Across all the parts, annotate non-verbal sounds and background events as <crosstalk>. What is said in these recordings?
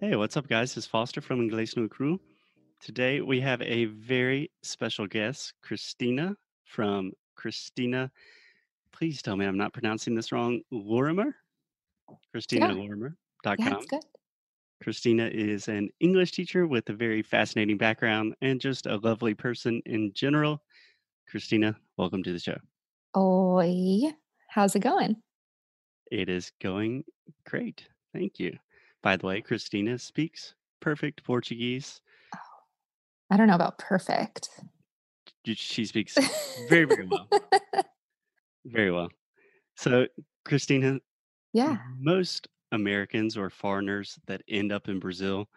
Hey, what's up, guys? It's Foster from Inglés no Cru. Today we have a very special guest, Christina from Christina. Please tell me I'm not pronouncing this wrong. Lorimer? Yeah, yeah, it's ChristinaLorimer.com. good. Christina is an English teacher with a very fascinating background and just a lovely person in general. Christina, welcome to the show. Oi, how's it going? It is going great. Thank you. By the way, Christina speaks perfect Portuguese. Oh, I don't know about perfect. She speaks very, very well. <laughs> Very well. So, Christina, Yeah. most Americans or foreigners that end up in Brazil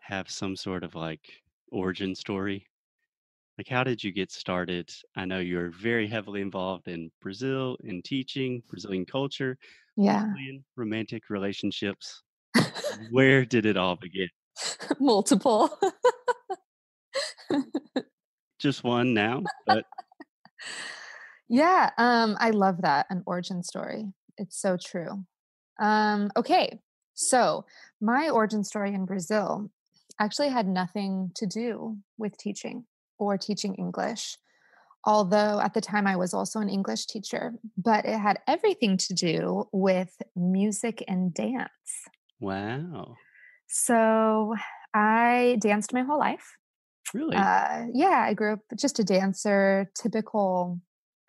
have some sort of like origin story. Like, how did you get started? I know you're very heavily involved in Brazil, in teaching, Brazilian culture, Yeah. Brazilian romantic relationships. Where did it all begin? <laughs> Multiple. <laughs> Just one now, but Yeah, um, I love that, an origin story. It's so true. Um, okay, so my origin story in Brazil actually had nothing to do with teaching or teaching English, although at the time I was also an English teacher, but it had everything to do with music and dance. Wow. So I danced my whole life. Really? Uh, yeah, I grew up just a dancer, typical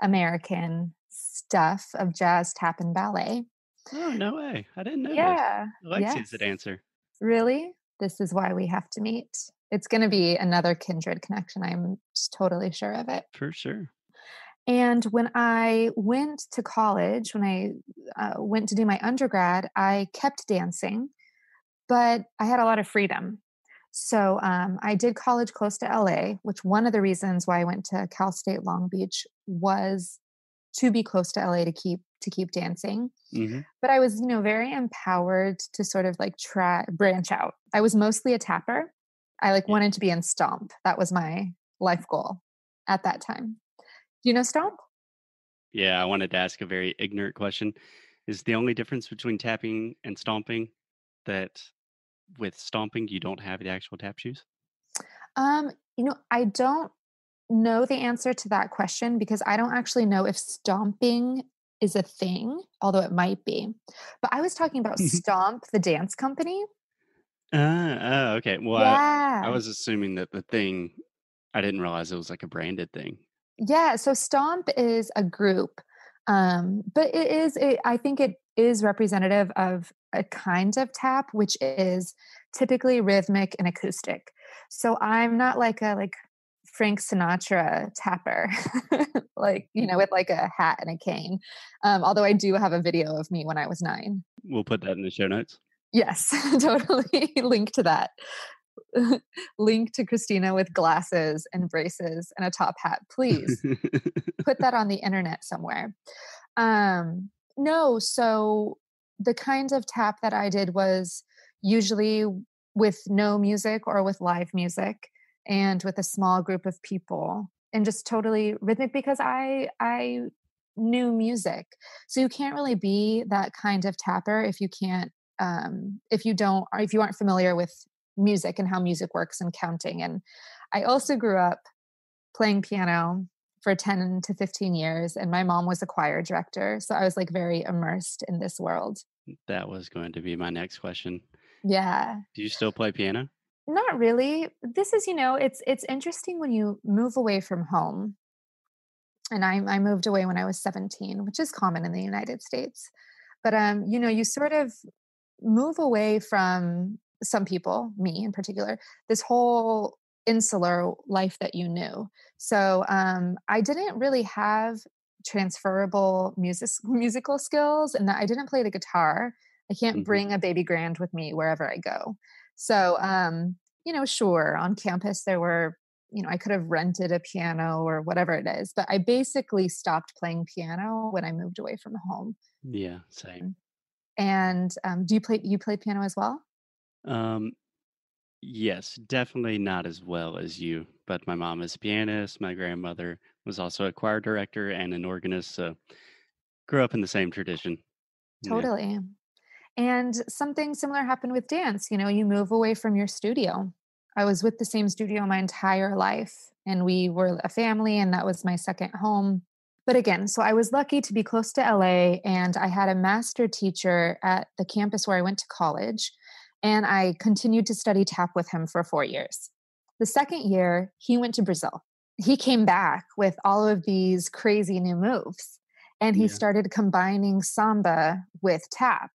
American stuff of jazz, tap, and ballet. Oh, no way. I didn't know. Yeah, Alexia's the yes. dancer. Really? This is why we have to meet. It's going to be another kindred connection. I'm totally sure of it. For sure. And when I went to college, when I uh, went to do my undergrad, I kept dancing, but I had a lot of freedom. So um, I did college close to LA, which one of the reasons why I went to Cal State Long Beach was to be close to LA to keep to keep dancing. hmm But I was, you know, very empowered to sort of like try branch out. I was mostly a tapper. I like wanted to be in Stomp. That was my life goal at that time. Do you know Stomp? Yeah, I wanted to ask a very ignorant question. Is the only difference between tapping and stomping that with stomping you don't have the actual tap shoes? Um, you know, I don't know the answer to that question because I don't actually know if stomping is a thing, although it might be. But I was talking about <laughs> Stomp, the dance company. Ah, oh, okay. Well, I, I was assuming that the thing, I didn't realize it was like a branded thing. Yeah, so Stomp is a group, um, but it is it, I think it is representative of a kind of tap, which is typically rhythmic and acoustic. So I'm not like a like Frank Sinatra tapper, <laughs> like you know, with like a hat and a cane. Um, although I do have a video of me when I was nine. We'll put that in the show notes. Yes, <laughs> totally. <laughs> Link to that. <laughs> Link to Christina with glasses and braces and a top hat, please put that on the <laughs> internet somewhere. Um, no, so the kinds of tap that I did was usually with no music or with live music and with a small group of people and just totally rhythmic because I I knew music. So you can't really be that kind of tapper if you can't um if you don't or if you aren't familiar with music and how music works and counting. And I also grew up playing piano for 10 to 15 years and my mom was a choir director so i was like very immersed in this world That was going to be my next question. yeah Do you still play piano? not really this is you know it's it's interesting when you move away from home and i i moved away when i was 17 which is common in the united states but um you know you sort of move away from some people me in particular this whole insular life that you knew. So um i didn't really have transferable music musical skills and that i didn't play the guitar. I can't hmm bring a baby grand with me wherever i go. So um you know sure on campus there were you know i could have rented a piano or whatever it is but i basically stopped playing piano when i moved away from home. Yeah, same. and um, do you play you play piano as well Um, yes, definitely not as well as you, but my mom is a pianist. My grandmother was also a choir director and an organist, so grew up in the same tradition. Yeah. totally And something similar happened with dance. You know, you move away from your studio. I was with the same studio my entire life, and we were a family, and that was my second home. But again, so I was lucky to be close to LA, and I had a master teacher at the campus where I went to college, and I continued to study tap with him for four years. The second year, he went to Brazil. He came back with all of these crazy new moves, and he Yeah. started combining samba with tap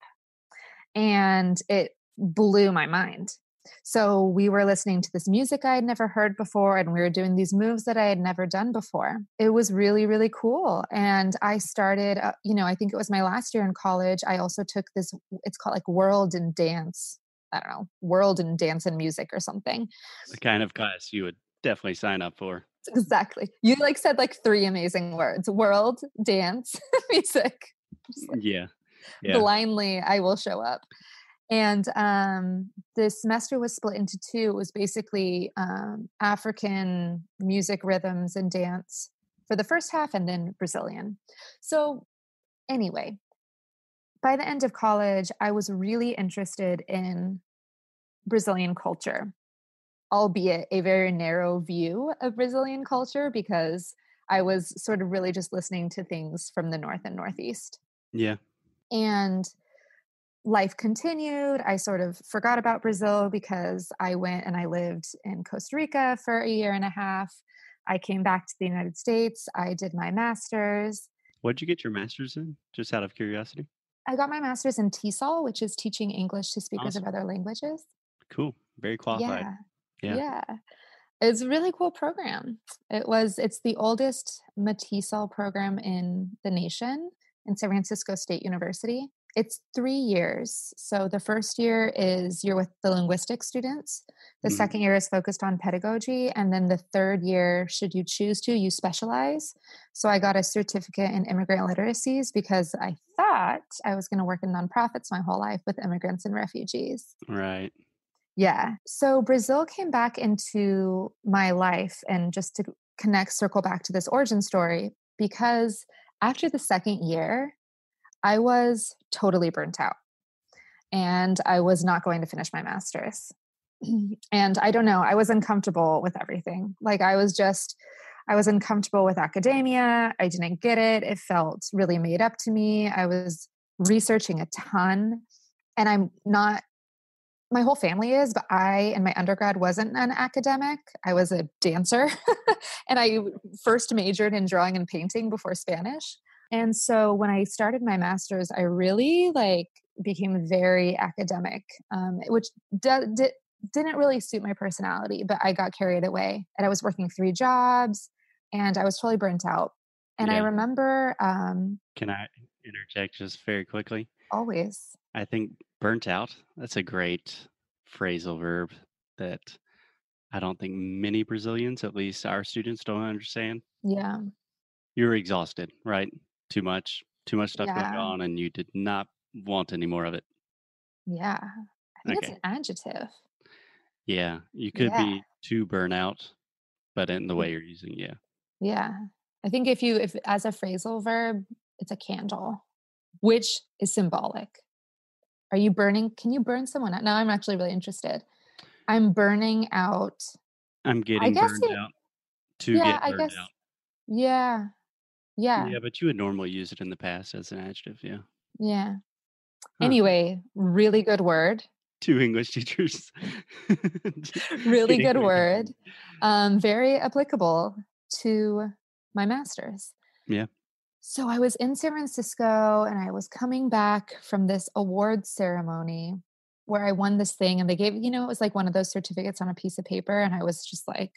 and it blew my mind. So we were listening to this music I had never heard before, and we were doing these moves that I had never done before. It was really, really cool. And I started, uh, you know, I think it was my last year in college. I also took this, it's called like World and Dance. I don't know, World and Dance and Music or something. The kind of class you would definitely sign up for. Exactly. You like said like three amazing words world, dance, <laughs> music. Like Yeah. Yeah. blindly I will show up. And um, the semester was split into two. It was basically um, African music, rhythms, and dance for the first half, and then Brazilian. So, anyway, by the end of college, I was really interested in Brazilian culture, albeit a very narrow view of Brazilian culture because I was sort of really just listening to things from the North and Northeast Yeah. and life continued. I sort of forgot about Brazil because I went and I lived in Costa Rica for a year and a half. I came back to the United States. I did my master's. What did you get your master's in? Just out of curiosity. I got my master's in TESOL, which is teaching English to speakers Awesome. of other languages. Cool. Very qualified. Yeah. Yeah. Yeah. It's a really cool program. It was it's the oldest MATESOL program in the nation in San Francisco State University. It's 3 years. So the first year is you're with the linguistic students. The Mhm. second year is focused on pedagogy and then the third year should you choose to you specialize. So I got a certificate in immigrant literacies because I thought I was going to work in nonprofits my whole life with immigrants and refugees. Right. Yeah. So Brazil came back into my life and just to connect, circle back to this origin story, because after the second year, I was totally burnt out and I was not going to finish my master's. <clears throat> and I don't know, I was uncomfortable with everything. Like I was just, I was uncomfortable with academia. I didn't get it. It felt really made up to me. I was researching a ton and I'm not my whole family is, but I in my undergrad wasn't an academic. I was a dancer <laughs> and I first majored in drawing and painting before Spanish. And so when I started my master's, I really like became very academic, um, which d- di- didn't really suit my personality, but I got carried away and I was working three jobs and I was totally burnt out. And I remember um, Can I interject just very quickly? always, I think burnt out, that's a great phrasal verb that I don't think many Brazilians, at least our students, don't understand. yeah, You're exhausted, right? Too much, too much stuff going on, and you did not want any more of it. yeah. I think it's an adjective. Yeah. You could Yeah. be too burnout, but in the Mm. way you're using, yeah. Yeah. I think if you if as a phrasal verb, it's a candle, which is symbolic. Are you burning? Can you burn someone out? Now I'm actually really interested. I'm burning out. I'm getting guess burned it- out to yeah, get I burned guess. out. Yeah. Yeah. Yeah, but you would normally use it in the past as an adjective, yeah. Yeah. Huh. Anyway, really good word. Two English teachers. <laughs> <laughs> Really good word. <laughs> Um, very applicable to my master's. Yeah. So I was in San Francisco and I was coming back from this award ceremony where I won this thing and they gave, you know, it was like one of those certificates on a piece of paper. And I was just like,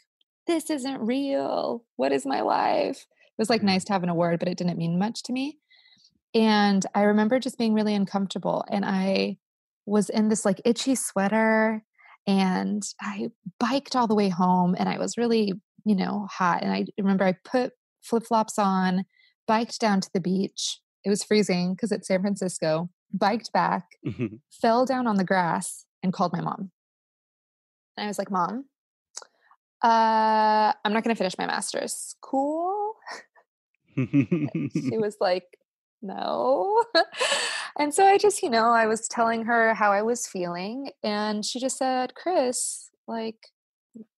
this isn't real. What is my life? It was like Mhm. nice to have an award, but it didn't mean much to me. And I remember just being really uncomfortable. And I was in this like itchy sweater and I biked all the way home and I was really, you know, hot. And I remember I put flip flops on, biked down to the beach. It was freezing because it's San Francisco, biked back, fell down on the grass, and called my mom. And I was like, Mom, uh, I'm not going to finish my master's. Cool. She <laughs> was like, no. <laughs> and so I just, you know, I was telling her how I was feeling, and she just said, Chris, like,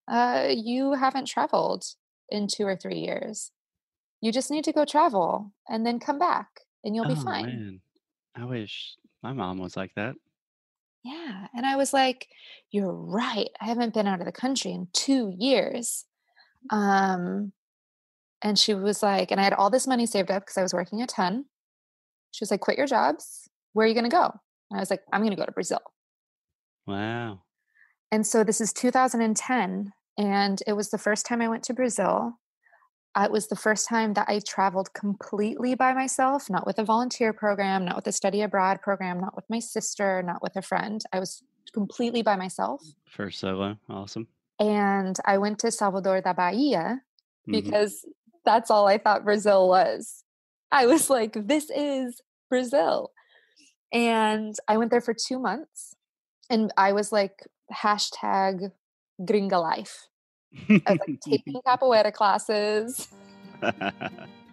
uh, you haven't traveled in two or three years. You just need to go travel and then come back, and you'll be Oh, fine. man. I wish my mom was like that. Yeah. And I was like, You're right. I haven't been out of the country in two years. Um, and she was like, and I had all this money saved up because I was working a ton. She was like, Quit your jobs. Where are you going to go? And I was like, I'm going to go to Brazil. Wow. And so this is 2010. And it was the first time I went to Brazil. Uh, It was the first time that I traveled completely by myself, not with a volunteer program, not with a study abroad program, not with my sister, not with a friend. I was completely by myself. First solo. Awesome. And I went to Salvador da Bahia hmm because that's all I thought Brazil was. I was like, this is Brazil. And I went there for two months and I was like, hashtag gringa life. I was like <laughs> taking capoeira classes. <laughs>